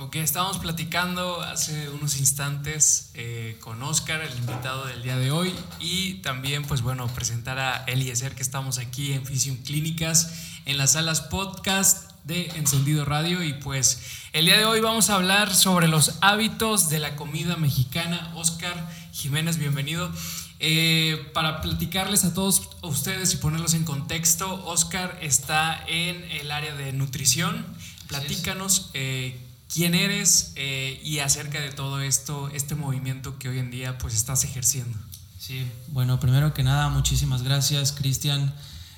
Ok, estábamos platicando hace unos instantes eh, con Oscar, el invitado del día de hoy, y también, pues bueno, presentar a Eliezer, que estamos aquí en Fisium Clínicas, en las salas podcast de Encendido Radio, y pues el día de hoy vamos a hablar sobre los hábitos de la comida mexicana. Oscar Jiménez, bienvenido. Eh, para platicarles a todos ustedes y ponerlos en contexto, Oscar está en el área de nutrición. Platícanos. Eh, quién eres eh, y acerca de todo esto, este movimiento que hoy en día pues estás ejerciendo. Sí, bueno, primero que nada, muchísimas gracias Cristian,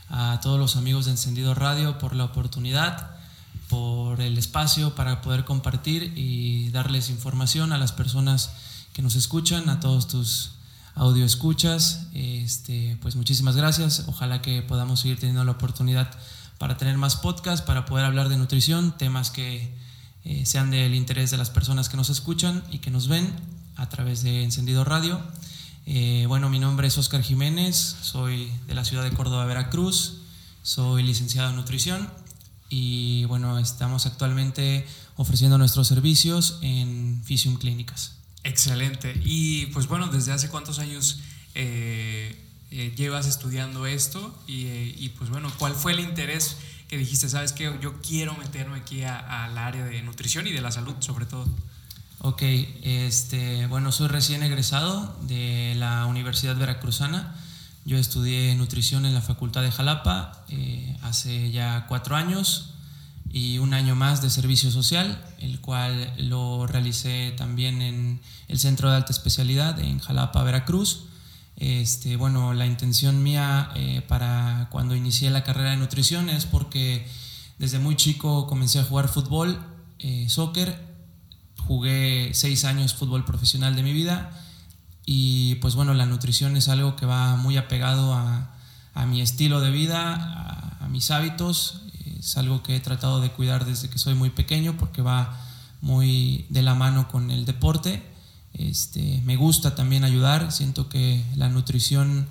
a todos los amigos de Encendido Radio por la oportunidad, por el espacio para poder compartir y darles información a las personas que nos escuchan, a todos tus audio escuchas. Este, pues muchísimas gracias. Ojalá que podamos seguir teniendo la oportunidad para tener más podcasts, para poder hablar de nutrición, temas que eh, sean del interés de las personas que nos escuchan y que nos ven a través de Encendido Radio. Eh, bueno, mi nombre es Oscar Jiménez, soy de la ciudad de Córdoba, Veracruz, soy licenciado en nutrición y bueno, estamos actualmente ofreciendo nuestros servicios en Fisium Clínicas. Excelente. Y pues bueno, ¿desde hace cuántos años eh, llevas estudiando esto? Y, y, pues bueno, ¿cuál fue el interés? Que dijiste, sabes que yo quiero meterme aquí al área de nutrición y de la salud sobre todo? Ok, este, bueno, soy recién egresado de la Universidad Veracruzana. Yo estudié nutrición en la Facultad de Jalapa eh, hace ya cuatro años y un año más de servicio social, el cual lo realicé también en el Centro de Alta Especialidad en Jalapa, Veracruz. Este, bueno, la intención mía eh, para cuando inicié la carrera de nutrición es porque desde muy chico comencé a jugar fútbol, eh, soccer, jugué seis años fútbol profesional de mi vida y pues bueno, la nutrición es algo que va muy apegado a, mi estilo de vida, a, mis hábitos, es algo que he tratado de cuidar desde que soy muy pequeño porque va muy de la mano con el deporte este, me gusta también ayudar, siento que la nutrición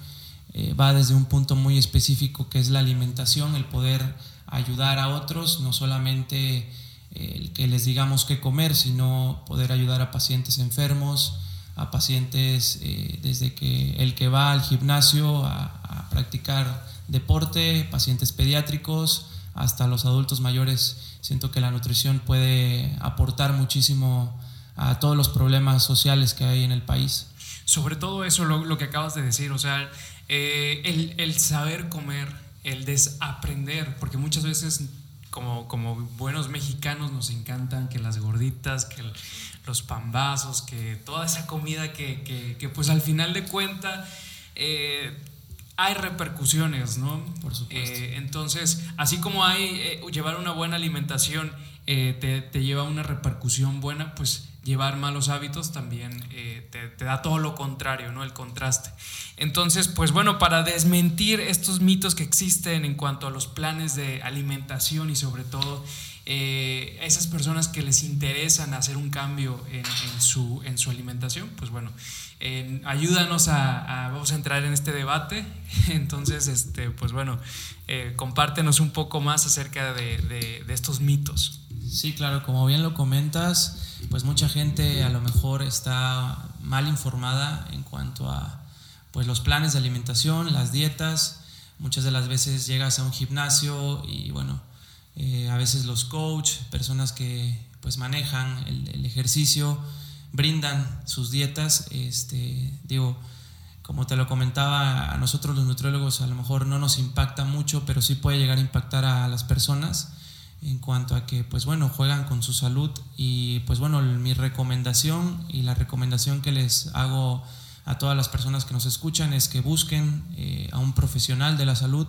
eh, va desde un punto muy específico que es la alimentación, el poder ayudar a otros, no solamente eh, el que les digamos qué comer, sino poder ayudar a pacientes enfermos, a pacientes eh, desde que el que va al gimnasio a, a, practicar deporte, pacientes pediátricos, hasta los adultos mayores. Siento que la nutrición puede aportar muchísimo a todos los problemas sociales que hay en el país. Sobre todo eso, lo, que acabas de decir, o sea, eh, el, el, saber comer, el desaprender, porque muchas veces como, como buenos mexicanos nos encantan que las gorditas, que los pambazos, que toda esa comida que, que, que pues al final de cuenta eh, hay repercusiones, ¿no? Por supuesto. Eh, entonces, así como hay llevar una buena alimentación, te, te, lleva una repercusión buena, pues llevar malos hábitos también eh, te, da todo lo contrario, ¿no? El contraste. Entonces, pues bueno, para desmentir estos mitos que existen en cuanto a los planes de alimentación y sobre todo eh, esas personas que les interesan hacer un cambio en, su, en su alimentación, pues bueno, ayúdanos a, vamos a entrar en este debate. Entonces, este, pues bueno, eh, compártenos un poco más acerca de, de estos mitos. Sí, claro, como bien lo comentas, pues mucha gente a lo mejor está mal informada en cuanto a pues los planes de alimentación, las dietas. Muchas de las veces llegas a un gimnasio y bueno, eh, a veces los coach, personas que pues manejan el, ejercicio, brindan sus dietas. Este, digo, como te lo comentaba, a nosotros los nutriólogos a lo mejor no nos impacta mucho, pero sí puede llegar a impactar a las personas en cuanto a que pues bueno juegan con su salud. Y pues bueno mi recomendación y la recomendación que les hago a todas las personas que nos escuchan es que busquen eh, a un profesional de la salud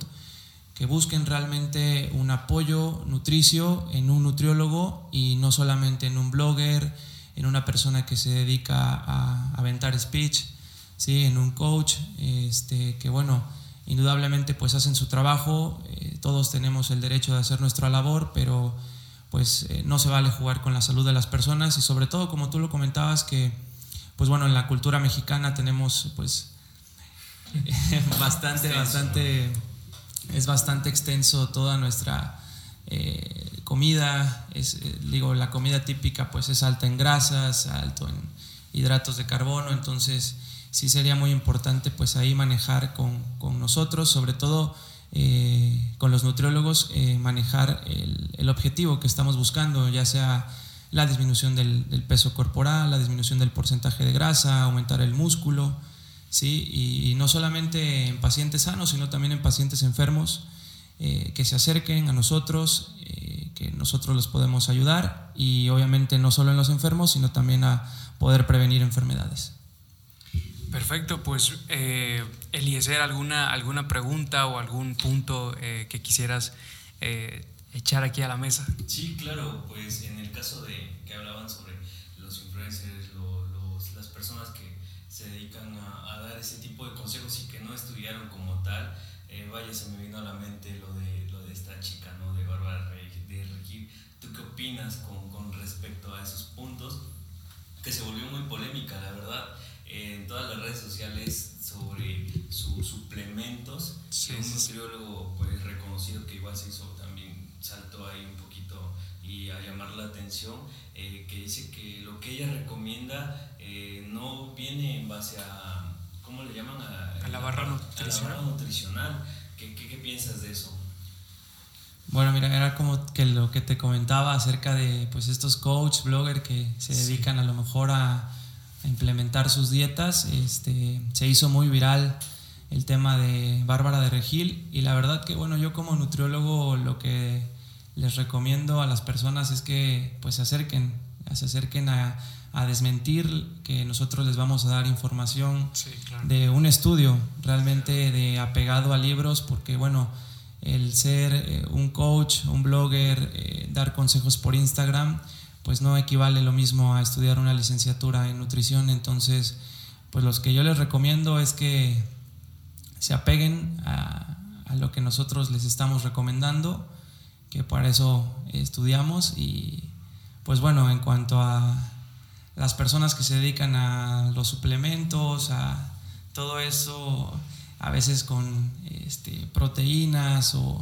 que busquen realmente un apoyo nutricio en un nutriólogo y no solamente en un blogger en una persona que se dedica a aventar speech sí en un coach este que bueno indudablemente pues hacen su trabajo, eh, todos tenemos el derecho de hacer nuestra labor, pero pues eh, no se vale jugar con la salud de las personas y sobre todo como tú lo comentabas que pues bueno en la cultura mexicana tenemos pues bastante bastante es bastante extenso toda nuestra eh, comida, es, digo, la comida típica pues es alta en grasas, alto en hidratos de carbono, entonces sí sería muy importante pues ahí manejar con, con nosotros, sobre todo eh, con los nutriólogos, eh, manejar el, objetivo que estamos buscando, ya sea la disminución del, del, peso corporal, la disminución del porcentaje de grasa, aumentar el músculo, ¿sí? y, no solamente en pacientes sanos, sino también en pacientes enfermos, eh, que se acerquen a nosotros, que nosotros los podemos ayudar y obviamente no solo en los enfermos, sino también a poder prevenir enfermedades. Perfecto, pues eh, ¿alguna, ¿alguna pregunta o algún punto eh, que quisieras eh, echar aquí a la mesa? Sí, claro, pues en el caso de que hablaban sobre los influencers, las personas que se dedican a, dar ese tipo de consejos y que no estudiaron como tal, eh, vaya, se me vino a la mente lo de, lo de esta chica, ¿no? De Bárbara de Regir. ¿Tú qué opinas con, con respecto a esos puntos? Que se volvió muy polémica, la verdad en saltó ahí un poquito y a llamar la atención, eh, que dice que lo que ella recomienda eh, no viene en base a, ¿cómo le llaman? A, la, barra nutricional. A la barra nutricional. ¿Qué, qué, qué piensas de eso? Bueno, mira, era como que lo que te comentaba acerca de pues estos coach, blogger que se dedican a lo mejor a a implementar sus dietas. Este, se hizo muy viral el tema de Bárbara de Regil y la verdad que bueno, yo como nutriólogo lo que les recomiendo a las personas es que pues se acerquen, se acerquen a, a desmentir que nosotros les vamos a dar información de un estudio realmente de apegado a libros porque bueno, el ser eh, un coach, un blogger, eh, dar consejos por Instagram, pues no equivale lo mismo a estudiar una licenciatura en nutrición. Entonces, pues los que yo les recomiendo es que se apeguen a, lo que nosotros les estamos recomendando, que para eso estudiamos. Y pues bueno, en cuanto a las personas que se dedican a los suplementos, a todo eso, a veces con este, proteínas o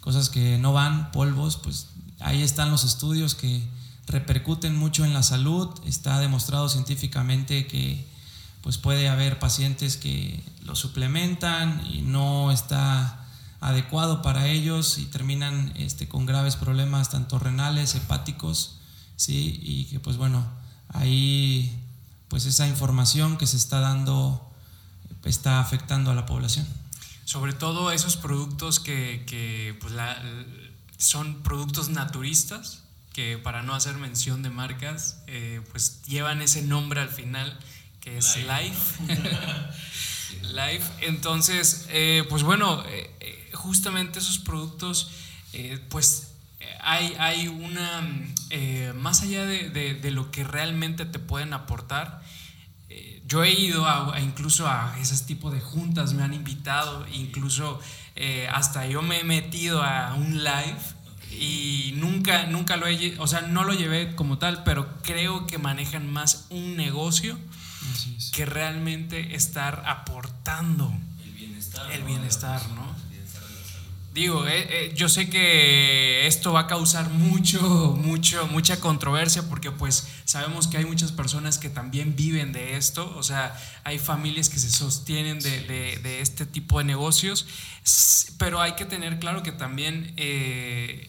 cosas que no van, polvos, pues ahí están los estudios que repercuten mucho en la salud. Está demostrado científicamente que pues puede haber pacientes que lo suplementan y no está adecuado para ellos y terminan este, con graves problemas tanto renales, hepáticos, ¿sí? y que pues bueno, ahí pues esa información que se está dando está afectando a la población. Sobre todo esos productos que, que pues son productos naturistas, que para no hacer mención de marcas, eh, pues llevan ese nombre al final, que es Life. Life. Entonces, eh, pues bueno, eh, justamente esos productos, pues hay, hay una, más allá de, de, lo que realmente te pueden aportar, yo he ido a, incluso a ese tipo de juntas, me han invitado, incluso hasta yo me he metido a un live y nunca, nunca lo he, o sea, no lo llevé como tal, pero creo que manejan más un negocio que realmente estar aportando el bienestar, el bienestar, ¿no? Digo, eh, eh, yo sé que esto va a causar mucho, mucho, mucha controversia porque pues sabemos que hay muchas personas que también viven de esto, o sea, hay familias que se sostienen de, de, este tipo de negocios, pero hay que tener claro que también eh,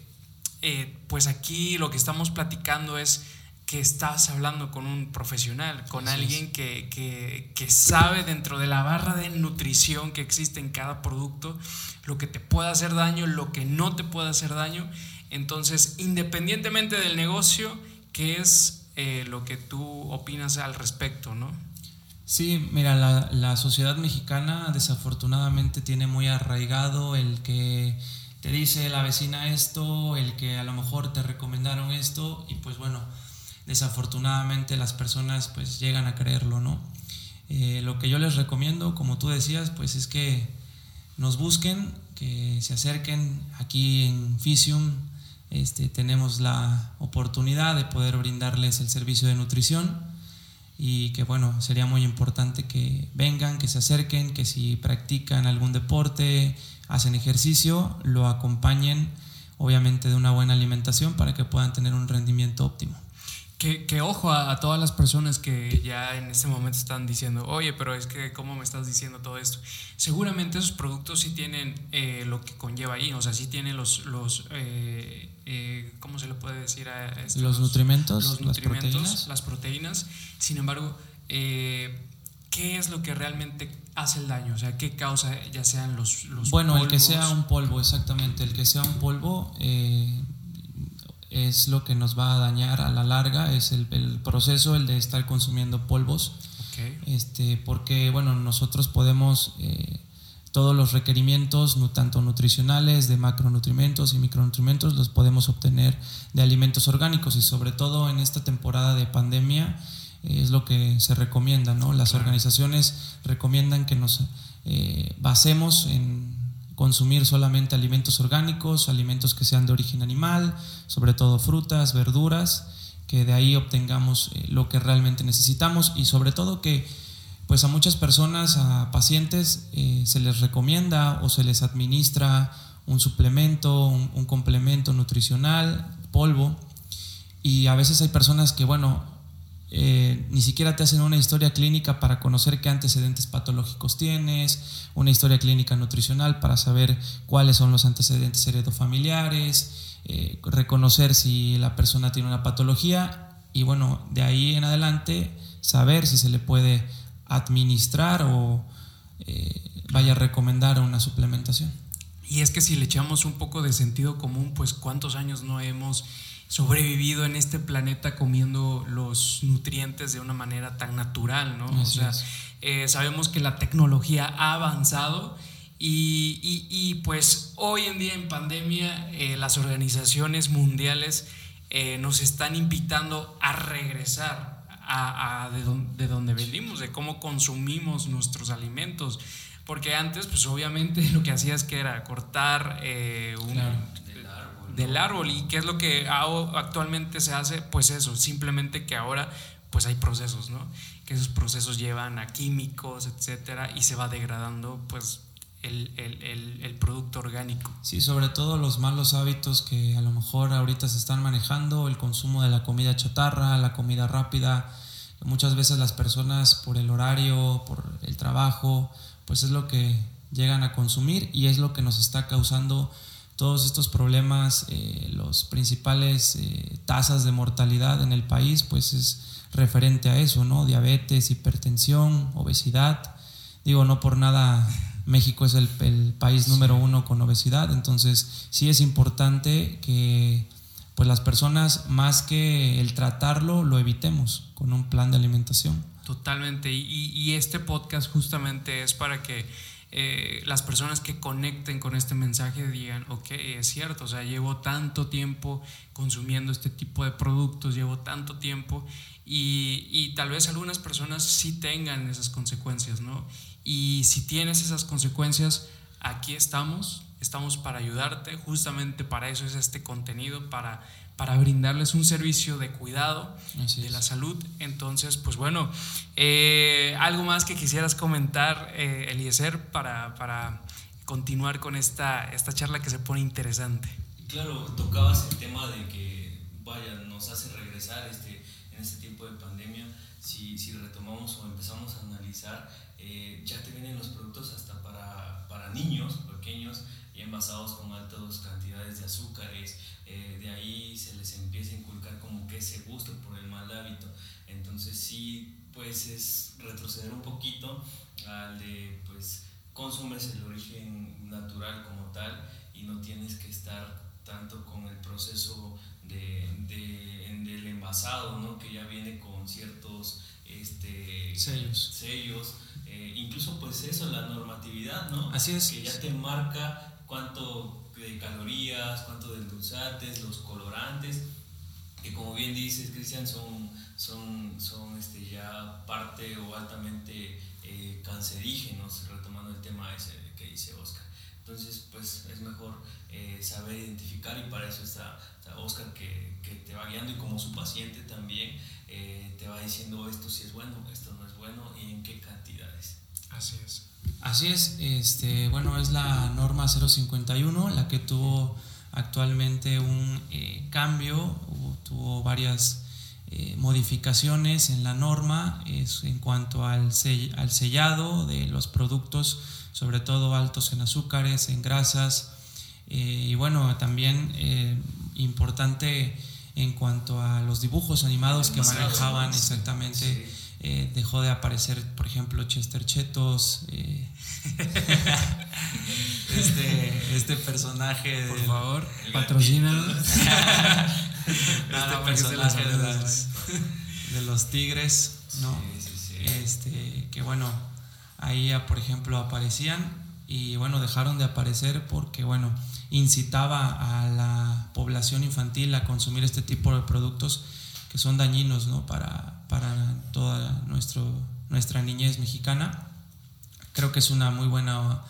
pues aquí lo que estamos platicando es que estás hablando con un profesional, con alguien que, que, sabe dentro de la barra de nutrición que existe en cada producto, lo que te puede hacer daño, lo que no te puede hacer daño. Entonces, independientemente del negocio, ¿qué es eh, lo que tú opinas al respecto, no? Sí, mira, la, la sociedad mexicana desafortunadamente tiene muy arraigado el que te dice la vecina esto, el que a lo mejor te recomendaron esto y pues bueno, desafortunadamente las personas pues llegan a creerlo, ¿no? Eh, lo que yo les recomiendo, como tú decías, pues es que nos busquen, que se acerquen aquí en Fisium. Este, tenemos la oportunidad de poder brindarles el servicio de nutrición y que bueno, sería muy importante que vengan, que se acerquen, que si practican algún deporte, hacen ejercicio, lo acompañen obviamente de una buena alimentación para que puedan tener un rendimiento óptimo. Que, ojo a, todas las personas que ya en este momento están diciendo, oye, pero es que, ¿cómo me estás diciendo todo esto? Seguramente esos productos sí tienen eh, lo que conlleva ahí, o sea, sí tienen los, los eh, eh, ¿cómo se le puede decir a esto? Los, nutrimentos, los nutrimentos, las proteínas. Las proteínas. Sin embargo, ¿qué es lo que realmente hace el daño? O sea, ¿qué causa ya sean los, los Bueno, el que sea un polvo, exactamente, el que sea un polvo es lo que nos va a dañar a la larga, es el, proceso, el de estar consumiendo polvos. Este, porque, bueno, nosotros podemos, eh, todos los requerimientos, tanto nutricionales, de macronutrientes y micronutrientes, los podemos obtener de alimentos orgánicos y sobre todo en esta temporada de pandemia es lo que se recomienda, ¿no? Las organizaciones recomiendan que nos eh, basemos en consumir solamente alimentos orgánicos, alimentos que sean de origen animal, sobre todo frutas, verduras, que de ahí obtengamos eh, lo que realmente necesitamos y sobre todo que pues a muchas personas, a pacientes, eh, se les recomienda o se les administra un suplemento, un complemento nutricional, polvo, y a veces hay personas que, bueno, eh, ni siquiera te hacen una historia clínica para conocer qué antecedentes patológicos tienes, una historia clínica nutricional para saber cuáles son los antecedentes heredofamiliares, eh, reconocer si la persona tiene una patología y bueno, de ahí en adelante saber si se le puede administrar o eh, vaya a recomendar una suplementación. Y es que si le echamos un poco de sentido común, pues cuántos años no hemos sobrevivido en este planeta comiendo los nutrientes de una manera tan natural, ¿no? o sea, eh, sabemos que la tecnología ha avanzado y, pues hoy en día en pandemia eh, las organizaciones mundiales eh, nos están invitando a regresar a, de, donde venimos, de cómo consumimos nuestros alimentos. Porque antes, pues obviamente lo que hacías que era cortar un, del árbol. ¿Y qué es lo que actualmente se hace? Pues eso, simplemente que ahora pues hay procesos, ¿no? Que esos procesos llevan a químicos, etcétera, y se va degradando pues el, el, producto orgánico. Sí, sobre todo los malos hábitos que a lo mejor ahorita se están manejando, el consumo de la comida chatarra, la comida rápida. Muchas veces las personas por el horario, por el trabajo, pues es lo que llegan a consumir y es lo que nos está causando todos estos problemas, eh, los principales eh, tasas de mortalidad en el país, pues es referente a eso, ¿no? Diabetes, hipertensión, obesidad. Digo, no por nada México es el, país número uno con obesidad, entonces sí es importante que pues las personas, más que el tratarlo, lo evitemos con un plan de alimentación. Totalmente, y este podcast justamente es para que eh, las personas que conecten con este mensaje digan, ok, es cierto, o sea, llevo tanto tiempo consumiendo este tipo de productos, llevo tanto tiempo y, y tal vez algunas personas sí tengan esas consecuencias, ¿no? Y si tienes esas consecuencias, aquí estamos, estamos para ayudarte, justamente para eso es este contenido, para para brindarles un servicio de cuidado de la salud. Entonces, pues bueno, eh, algo más que quisieras comentar, eh, Eliezer, para, para, continuar con esta, esta charla que se pone interesante. Claro, tocabas el tema de que, vaya, nos hace regresar este, en este tiempo de pandemia, si, si retomamos o empezamos a analizar, eh, ya te vienen los productos hasta para, para niños pequeños envasados con altas cantidades de azúcares, eh, de ahí se les empieza a inculcar como que ese gusto por el mal hábito. Entonces sí, pues es retroceder un poquito al de, pues, consumes el origen natural como tal y no tienes que estar tanto con el proceso de, del envasado, ¿no? que ya viene con ciertos este, sellos. sellos. Eh, incluso pues eso, la normatividad, ¿no? Así es. Que ya te marca cuánto de calorías, cuánto de endulzantes, los colorantes, que como bien dices, Cristian, son, son, son este, ya parte o altamente eh, cancerígenos, retomando el tema ese que dice Oscar. Entonces, pues es mejor eh, saber identificar y para eso está, Oscar que, que, te va guiando y como su paciente también eh, te va diciendo esto si es bueno, esto no es bueno y en qué cantidades. Así es. Así es, este, bueno, es la norma 051 la que tuvo actualmente un eh, cambio, tuvo varias eh, modificaciones en la norma es en cuanto al, al sellado de los productos, sobre todo altos en azúcares, en grasas, eh, y bueno, también importante en cuanto a los dibujos animados que manejaban exactamente. Dejó de aparecer, por ejemplo, Chester Chetos, este, este personaje. Por favor, patrocina. este personaje de los, de los, tigres, ¿no? Este, que bueno, ahí por ejemplo aparecían y bueno, dejaron de aparecer porque bueno, incitaba a la población infantil a consumir este tipo de productos que son dañinos, ¿no? Para, para toda nuestro, nuestra niñez mexicana. Creo que es una muy buena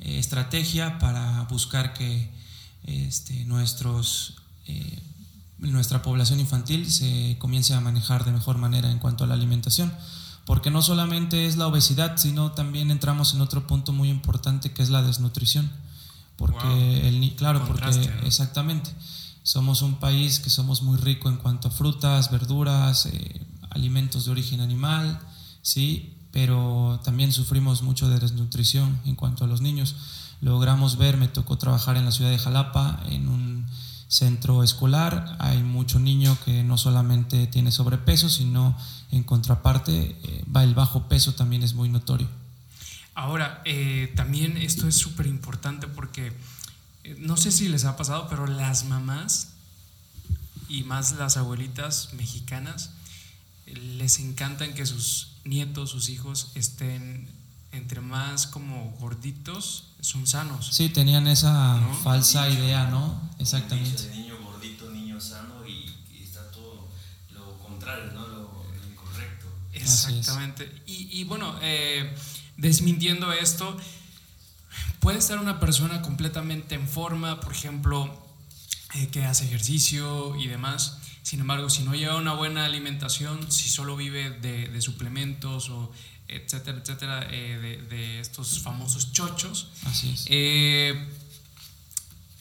eh, estrategia para buscar que este, nuestros, eh, nuestra población infantil se comience a manejar de mejor manera en cuanto a la alimentación. Porque no solamente es la obesidad, sino también entramos en otro punto muy importante que es la desnutrición. Porque el claro, porque exactamente somos un país que somos muy rico en cuanto a frutas, verduras, eh, alimentos de origen animal, sí, pero también sufrimos mucho de desnutrición en cuanto a los niños. Logramos ver, me tocó trabajar en la ciudad de Jalapa, en un centro escolar, hay mucho niño que no solamente tiene sobrepeso, sino en contraparte, eh, va el bajo peso también es muy notorio. Ahora, eh, también esto es súper importante porque no sé si les ha pasado, pero las mamás y más las abuelitas mexicanas les encantan que sus nietos, sus hijos estén entre más como gorditos, son sanos. Sí, tenían esa falsa idea, ¿no? Exactamente. De niño gordito, niño sano y, está todo lo contrario, ¿no? Lo, incorrecto. Exactamente. Y, bueno, eh, desmintiendo esto, puede estar una persona completamente en forma, por ejemplo, eh, que hace ejercicio y demás. Sin embargo, si no lleva una buena alimentación, si solo vive de, suplementos o etcétera, etcétera, eh, de, estos famosos chochos, Así es. Eh,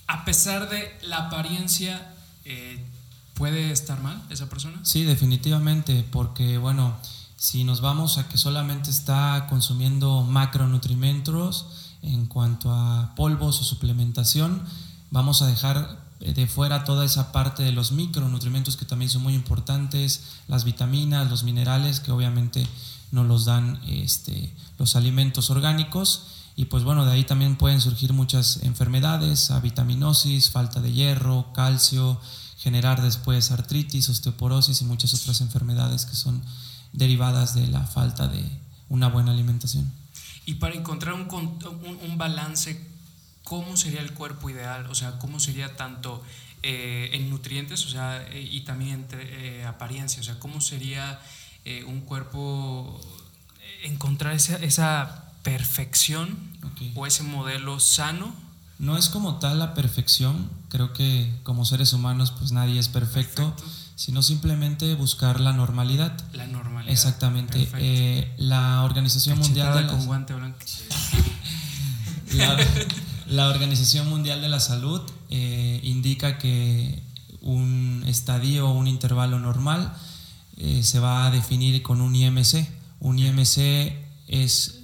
a pesar de la apariencia, ¿puede estar mal esa persona? Sí, definitivamente, porque bueno, si nos vamos a que solamente está consumiendo macronutrimentos en cuanto a polvos o suplementación, vamos a dejar eh, de fuera toda esa parte de los micronutrientes que también son muy importantes, las vitaminas, los minerales que obviamente nos los dan este, los alimentos orgánicos y pues bueno, de ahí también pueden surgir muchas enfermedades, vitaminosis, falta de hierro, calcio, generar después artritis, osteoporosis y muchas otras enfermedades que son derivadas de la falta de una buena alimentación. Y para encontrar un, un, un balance cómo sería el cuerpo ideal, o sea, cómo sería tanto eh, en nutrientes, o sea, eh, y también entre eh, apariencia, o sea, cómo sería un cuerpo, encontrar esa, esa perfección o ese modelo sano. No es como tal la perfección, creo que como seres humanos pues nadie es perfecto, sino simplemente buscar la normalidad. La normalidad. Exactamente. la Organización Mundial de con guante blanco. la, la Organización Mundial de la Salud eh, indica que un estadio o un intervalo normal eh, se va a definir con un IMC. Un IMC es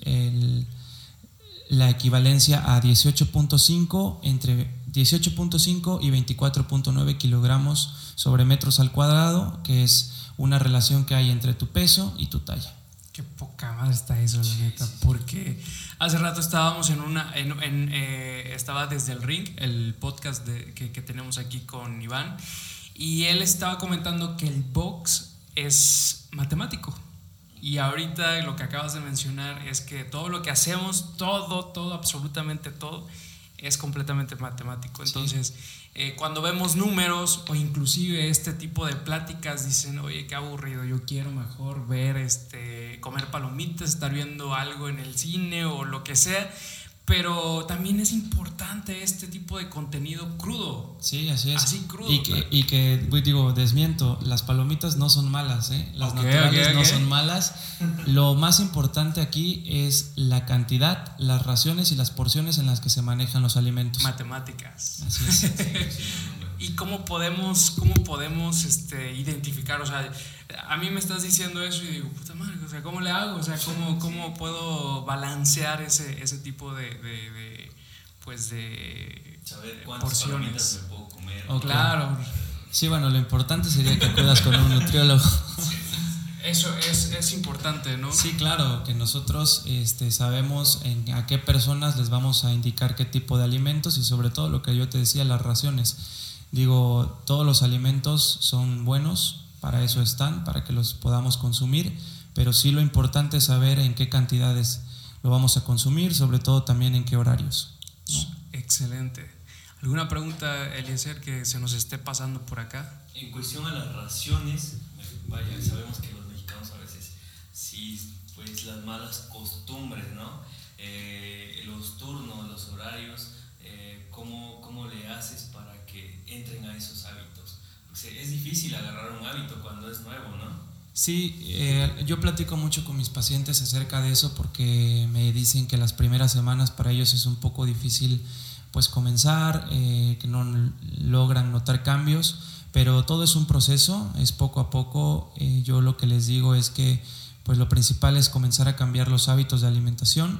la equivalencia a 18.5 entre 18.5 y 24.9 kilogramos sobre metros al cuadrado, que es una relación que hay entre tu peso y tu talla. Qué poca más está eso, la neta. Porque hace rato estábamos en una. En, eh, estaba desde el Ring, el podcast que, tenemos aquí con Iván. Y él estaba comentando que el box es matemático. Y ahorita lo que acabas de mencionar es que todo lo que hacemos, todo, todo, absolutamente todo, es completamente matemático. Entonces. Eh, cuando vemos números o inclusive este tipo de pláticas dicen, oye, qué aburrido, yo quiero mejor ver, este, comer palomitas, estar viendo algo en el cine o lo que sea, pero también es importante este tipo de contenido crudo. Sí, así es. Así crudo. Y que, y que digo, desmiento, las palomitas no son malas, ¿eh? Las naturales no son malas. Lo más importante aquí es la cantidad, las raciones y las porciones en las que se manejan los alimentos. Matemáticas. Así es. ¿Y cómo podemos, cómo podemos este, identificar? O sea, a mí me estás diciendo eso y digo, puta madre, o sea, ¿cómo le hago? O sea, ¿cómo, cómo puedo balancear ese, ese tipo de, de- de, pues de Saber cuántas porciones? puedo comer. Claro, Sí, bueno, lo importante sería que acudas con un nutriólogo. eso es, es importante, ¿no? Sí, claro, que nosotros este, sabemos en a qué personas les vamos a indicar qué tipo de alimentos y sobre todo lo que yo te decía, las raciones. Digo, todos los alimentos son buenos, para eso están, para que los podamos consumir, pero sí lo importante es saber en qué cantidades lo vamos a consumir, sobre todo también en qué horarios. ¿no? Excelente. ¿Alguna pregunta, Eliezer, que se nos esté pasando por acá? En cuestión a las raciones, vaya, sabemos que los mexicanos a veces sí, pues las malas costumbres, ¿no? Eh, los turnos, los horarios, eh, ¿cómo, ¿cómo le haces entren a esos hábitos? Porque es difícil agarrar un hábito cuando es nuevo, ¿no? Sí, eh, yo platico mucho con mis pacientes acerca de eso porque me dicen que las primeras semanas para ellos es un poco difícil pues comenzar, eh, que no logran notar cambios, pero todo es un proceso, es poco a poco. Eh, yo lo que les digo es que pues lo principal es comenzar a cambiar los hábitos de alimentación,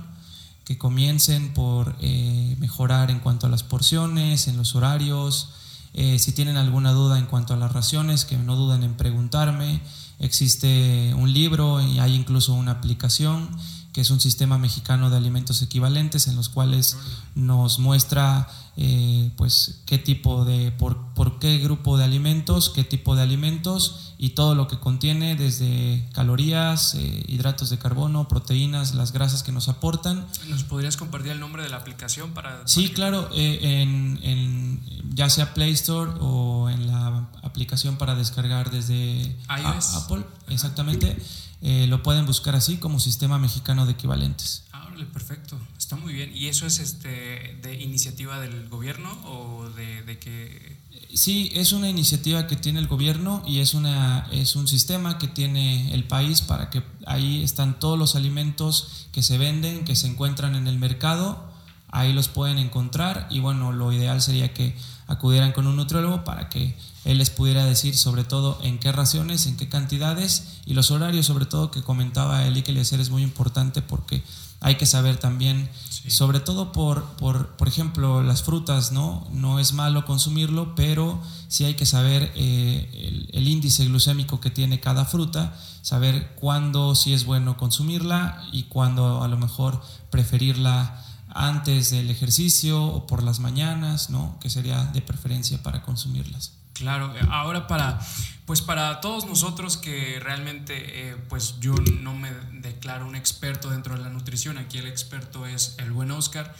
que comiencen por eh, mejorar en cuanto a las porciones, en los horarios, eh, si tienen alguna duda en cuanto a las raciones, que no duden en preguntarme. Existe un libro y hay incluso una aplicación que es un sistema mexicano de alimentos equivalentes en los cuales nos muestra eh, pues qué tipo de por, por qué grupo de alimentos qué tipo de alimentos y todo lo que contiene desde calorías eh, hidratos de carbono proteínas las grasas que nos aportan ¿Nos podrías compartir el nombre de la aplicación para... Sí, para- claro, eh, en, en ya sea Play Store o en la aplicación para descargar desde a-. Apple, exactamente, eh, lo pueden buscar así como Sistema Mexicano de Equivalentes. Ah, órale, perfecto. Está muy bien. ¿Y eso es este de iniciativa del gobierno o de, de que... Sí, es una iniciativa que tiene el gobierno y es, una, es un sistema que tiene el país para que ahí están todos los alimentos que se venden, que se encuentran en el mercado, ahí los pueden encontrar y bueno, lo ideal sería que acudieran con un nutriólogo para que él les pudiera decir sobre todo en qué raciones, en qué cantidades y los horarios sobre todo que comentaba que hacer es muy importante porque hay que saber también Sí. sobre todo por, por, por ejemplo, las frutas, ¿no? No es malo consumirlo, pero sí hay que saber eh, el, el índice glucémico que tiene cada fruta, saber cuándo sí es bueno consumirla y cuándo a lo mejor preferirla antes del ejercicio o por las mañanas, ¿no? Que sería de preferencia para consumirlas. Claro, ahora para, pues para todos nosotros que realmente, eh, pues yo no me declaro un experto dentro de la nutrición, aquí el experto es el buen Oscar,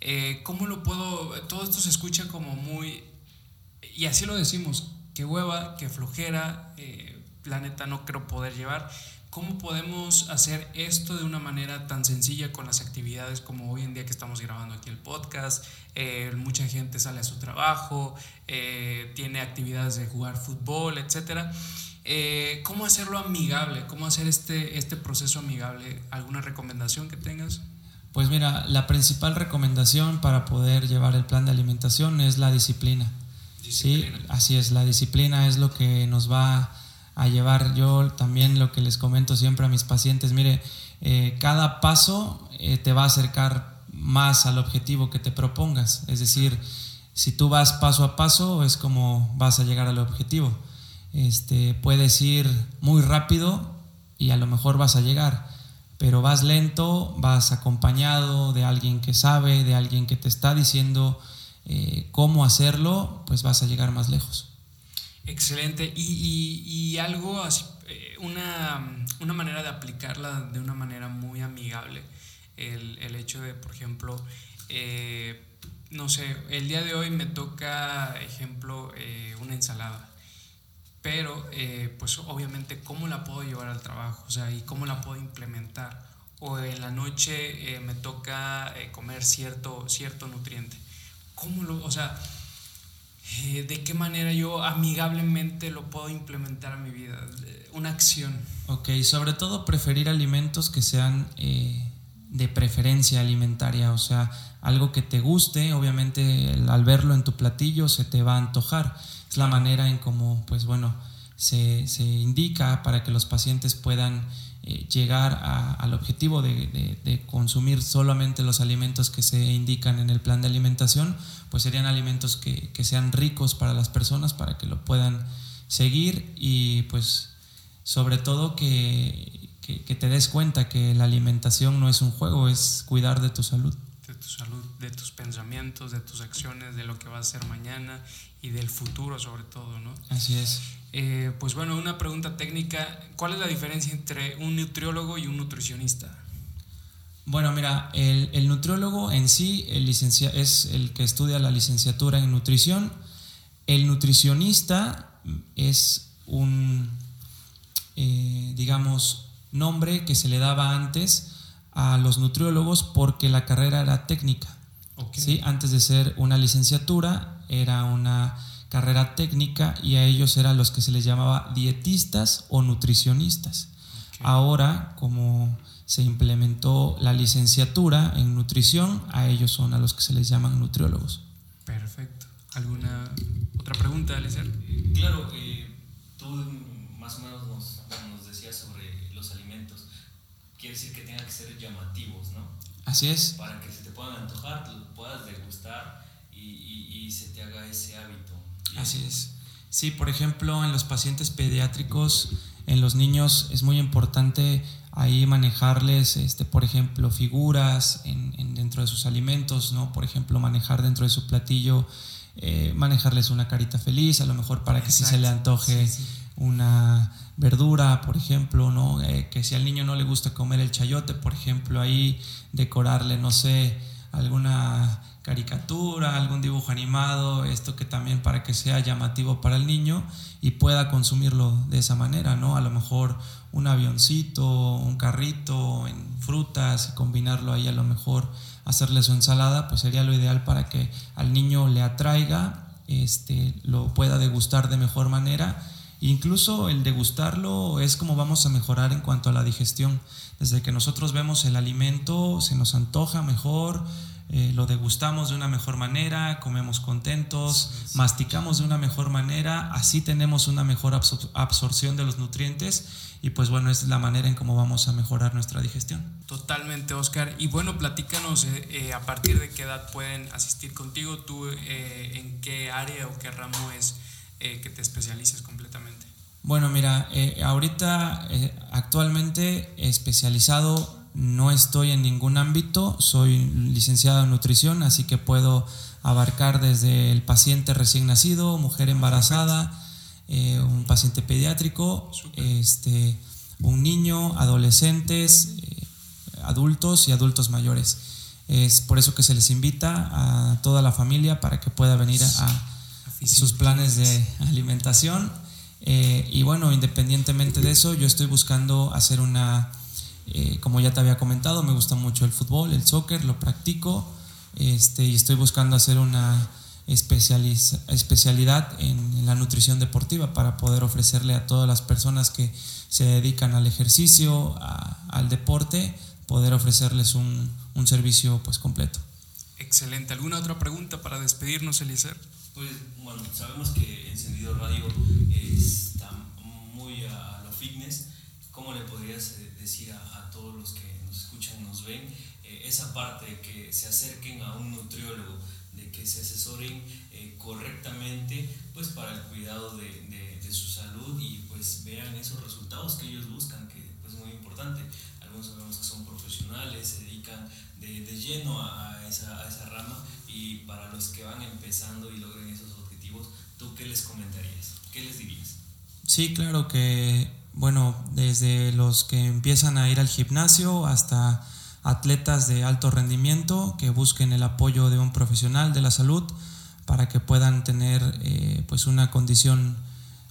eh, ¿cómo lo puedo, todo esto se escucha como muy, y así lo decimos, que hueva, que flojera, eh, la neta no creo poder llevar, ¿cómo podemos hacer esto de una manera tan sencilla con las actividades como hoy en día que estamos grabando aquí el podcast? Eh, mucha gente sale a su trabajo, eh, tiene actividades de jugar fútbol, etc. Eh, ¿Cómo hacerlo amigable? ¿Cómo hacer este, este proceso amigable? ¿Alguna recomendación que tengas? Pues mira, la principal recomendación para poder llevar el plan de alimentación es la disciplina. Sí, así es, la disciplina es lo que nos va a llevar. Yo también lo que les comento siempre a mis pacientes, mire, eh, cada paso eh, te va a acercar más al objetivo que te propongas. Es decir, si tú vas paso a paso es como vas a llegar al objetivo. Este, puedes ir muy rápido y a lo mejor vas a llegar, pero vas lento, vas acompañado de alguien que sabe, de alguien que te está diciendo eh, cómo hacerlo, pues vas a llegar más lejos. Excelente. Y, y- y algo así, eh, una, una manera de aplicarla de una manera muy amigable. El, el hecho de, por ejemplo, eh, no sé, el día de hoy me toca, ejemplo, eh, una ensalada. Pero, eh, pues obviamente, ¿cómo la puedo llevar al trabajo? O sea, ¿y cómo la puedo implementar? o en la noche eh, me toca eh, comer cierto, cierto nutriente. ¿Cómo lo, o sea, eh, de qué manera yo amigablemente lo puedo implementar a mi vida? Una acción. Ok, sobre todo preferir alimentos que sean de preferencia alimentaria, o sea, algo que te guste, obviamente al verlo en tu platillo se te va a antojar. Es la manera en cómo, pues bueno, se, se indica para que los pacientes puedan eh, llegar al objetivo de, consumir solamente los alimentos que se indican en el plan de alimentación, pues serían alimentos que, sean ricos para las personas, para que lo puedan seguir y pues sobre todo que, que te des cuenta que la alimentación no es un juego, es cuidar de tu salud de tu salud, de tus pensamientos, de tus acciones, de lo que va a ser mañana y del futuro sobre todo, ¿no? Así es. Eh, pues bueno, una pregunta técnica, ¿cuál es la diferencia entre un nutriólogo y un nutricionista? Bueno, mira, el, nutriólogo en sí el licencia, es el que estudia la licenciatura en nutrición. El nutricionista es un, eh, digamos, nombre que se le daba antes a los nutriólogos porque la carrera era técnica. ¿sí? Antes de ser una licenciatura, era una carrera técnica y a ellos eran los que se les llamaba dietistas o nutricionistas. Ahora, como se implementó la licenciatura en nutrición, a ellos son a los que se les llaman nutriólogos. Perfecto. ¿Alguna otra pregunta, Alicer? Claro, eh, tú más o menos nos, nos decías sobre los alimentos. Quiere decir que tengan que ser llamativos, ¿no? Así es. Para que se te puedan antojar, lo puedas degustar y, y, y se te haga ese hábito. Así es. Sí, por ejemplo, en los pacientes pediátricos, en los niños es muy importante ahí manejarles, este, por ejemplo, figuras en, dentro de sus alimentos, ¿no? Por ejemplo, manejar dentro de su platillo, eh, manejarles una carita feliz, a lo mejor para que si se le antoje una verdura, por ejemplo, ¿no? Eh, que si al niño no le gusta comer el chayote, por ejemplo, ahí decorarle, no sé, alguna caricatura, algún dibujo animado, esto que también para que sea llamativo para el niño y pueda consumirlo de esa manera, ¿no? A lo mejor un avioncito, un carrito en frutas combinarlo ahí a lo mejor hacerle su ensalada, pues sería lo ideal para que al niño le atraiga, este, lo pueda degustar de mejor manera. Incluso el degustarlo es como vamos a mejorar en cuanto a la digestión. Desde que nosotros vemos el alimento, se nos antoja mejor, eh, lo degustamos de una mejor manera, comemos contentos, masticamos de una mejor manera, así tenemos una mejor absorción de los nutrientes y pues bueno, es la manera en cómo vamos a mejorar nuestra digestión. Totalmente, Oscar. Y bueno, platícanos eh, eh, a partir de qué edad pueden asistir contigo, tú en qué área o qué ramo es que te especialices completamente. Bueno, mira, ahorita actualmente especializado no estoy en ningún ámbito, soy licenciado en nutrición, así que puedo abarcar desde el paciente recién nacido, mujer embarazada, eh, un paciente pediátrico, este, un niño, adolescentes, eh, adultos y adultos mayores. Es por eso que se les invita a toda la familia para que pueda venir a, sus planes de alimentación. Eh, y bueno, independientemente de eso, yo estoy buscando hacer una eh, como ya te había comentado, me gusta mucho el fútbol, el soccer, lo practico este, y estoy buscando hacer una especialidad en, la nutrición deportiva para poder ofrecerle a todas las personas que se dedican al ejercicio, al deporte, poder ofrecerles un, un, servicio pues completo. Excelente. ¿Alguna otra pregunta para despedirnos, Eliezer? Pues bueno, sabemos que Encendido Radio está muy a lo fitness. ¿Cómo le podrías eh, decir a, todos los que nos escuchan, nos ven, eh, esa parte de que se acerquen a un nutriólogo, de que se asesoren eh, correctamente pues para el cuidado de, de, su salud y pues vean esos resultados que ellos buscan, que pues, es muy importante. Algunos sabemos que son profesionales, se dedican de, de lleno a, esa, a esa rama y para los que van empezando y logren esos objetivos, ¿tú qué les comentarías? ¿Qué les dirías? Sí, claro que bueno, desde los que empiezan a ir al gimnasio hasta atletas de alto rendimiento que busquen el apoyo de un profesional de la salud para que puedan tener eh, pues una condición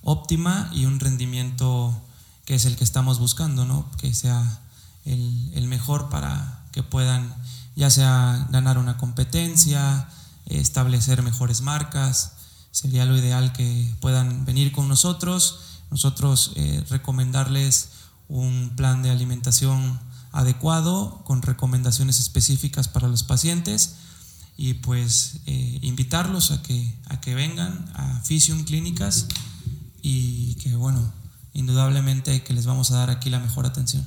óptima y un rendimiento que es el que estamos buscando, ¿no? que sea el, el mejor para que puedan ya sea ganar una competencia, establecer mejores marcas. Sería lo ideal que puedan venir con nosotros, nosotros eh, recomendarles un plan de alimentación adecuado con recomendaciones específicas para los pacientes y pues eh, invitarlos a que, a que vengan a Fisium Clínicas y que bueno, indudablemente que les vamos a dar aquí la mejor atención.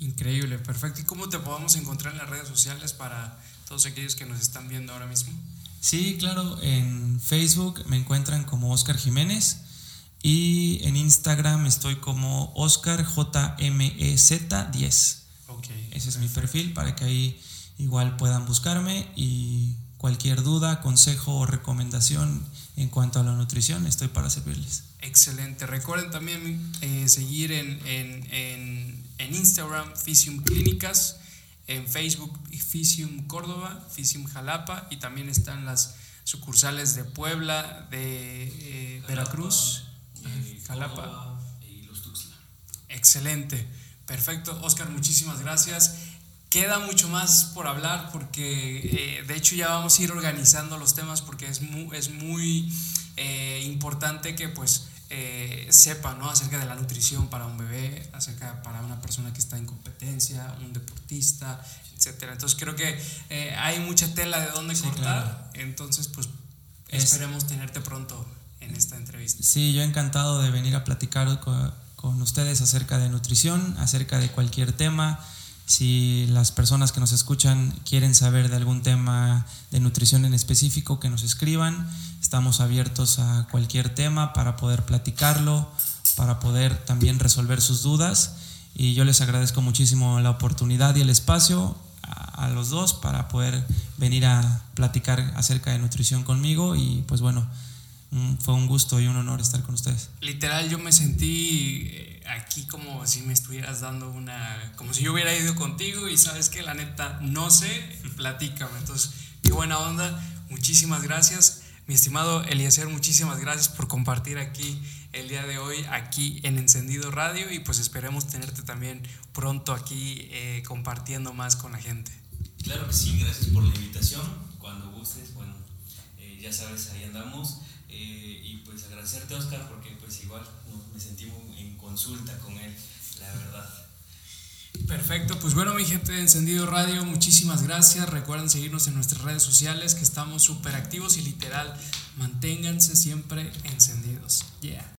Increíble, perfecto. ¿Y cómo te podemos encontrar en las redes sociales para todos aquellos que nos están viendo ahora mismo? Sí, claro, en Facebook me encuentran como Oscar Jiménez y en Instagram estoy como Oscar JMEZ10. Okay, Ese es mi perfil para que ahí igual puedan buscarme y cualquier duda, consejo o recomendación en cuanto a la nutrición, estoy para servirles. Excelente. Recuerden también eh, seguir en, en, en, en, Instagram Fisium Clínicas, en Facebook Fisium Córdoba, Fisium Jalapa y también están las sucursales de Puebla, de eh, Veracruz, Jalapa y Los Tuxtla. Excelente. Perfecto. Oscar, muchísimas gracias. Queda mucho más por hablar porque eh, de hecho ya vamos a ir organizando los temas porque es muy, es muy eh, importante que pues eh, sepa ¿no? acerca de la nutrición para un bebé, acerca para una persona que está en competencia, un deportista, etcétera. Entonces creo que hay mucha tela de dónde cortar. Entonces pues esperemos tenerte pronto en esta entrevista. Sí, yo encantado de venir a platicar con, con ustedes acerca de nutrición, acerca de cualquier tema. Si las personas que nos escuchan quieren saber de algún tema de nutrición en específico, que nos escriban. Estamos abiertos a cualquier tema para poder platicarlo, para poder también resolver sus dudas. Y yo les agradezco muchísimo la oportunidad y el espacio a, los dos para poder venir a platicar acerca de nutrición conmigo. Y pues bueno, fue un gusto y un honor estar con ustedes. Literal, yo me sentí eh, aquí como si me estuvieras dando una, como si yo hubiera ido contigo y sabes que la neta no sé, platícame. Entonces, qué buena onda, muchísimas gracias. Mi estimado Eliezer, muchísimas gracias por compartir aquí el día de hoy, aquí en Encendido Radio y pues esperemos tenerte también pronto aquí eh, compartiendo más con la gente. Claro que sí, gracias por la invitación. Cuando gustes, bueno, eh, ya sabes, ahí andamos. Eh, y pues agradecerte Oscar porque pues igual me sentí en consulta con él, la verdad. Perfecto, pues bueno mi gente de Encendido Radio, muchísimas gracias. Recuerden seguirnos en nuestras redes sociales que estamos súper activos y literal, manténganse siempre encendidos. Yeah.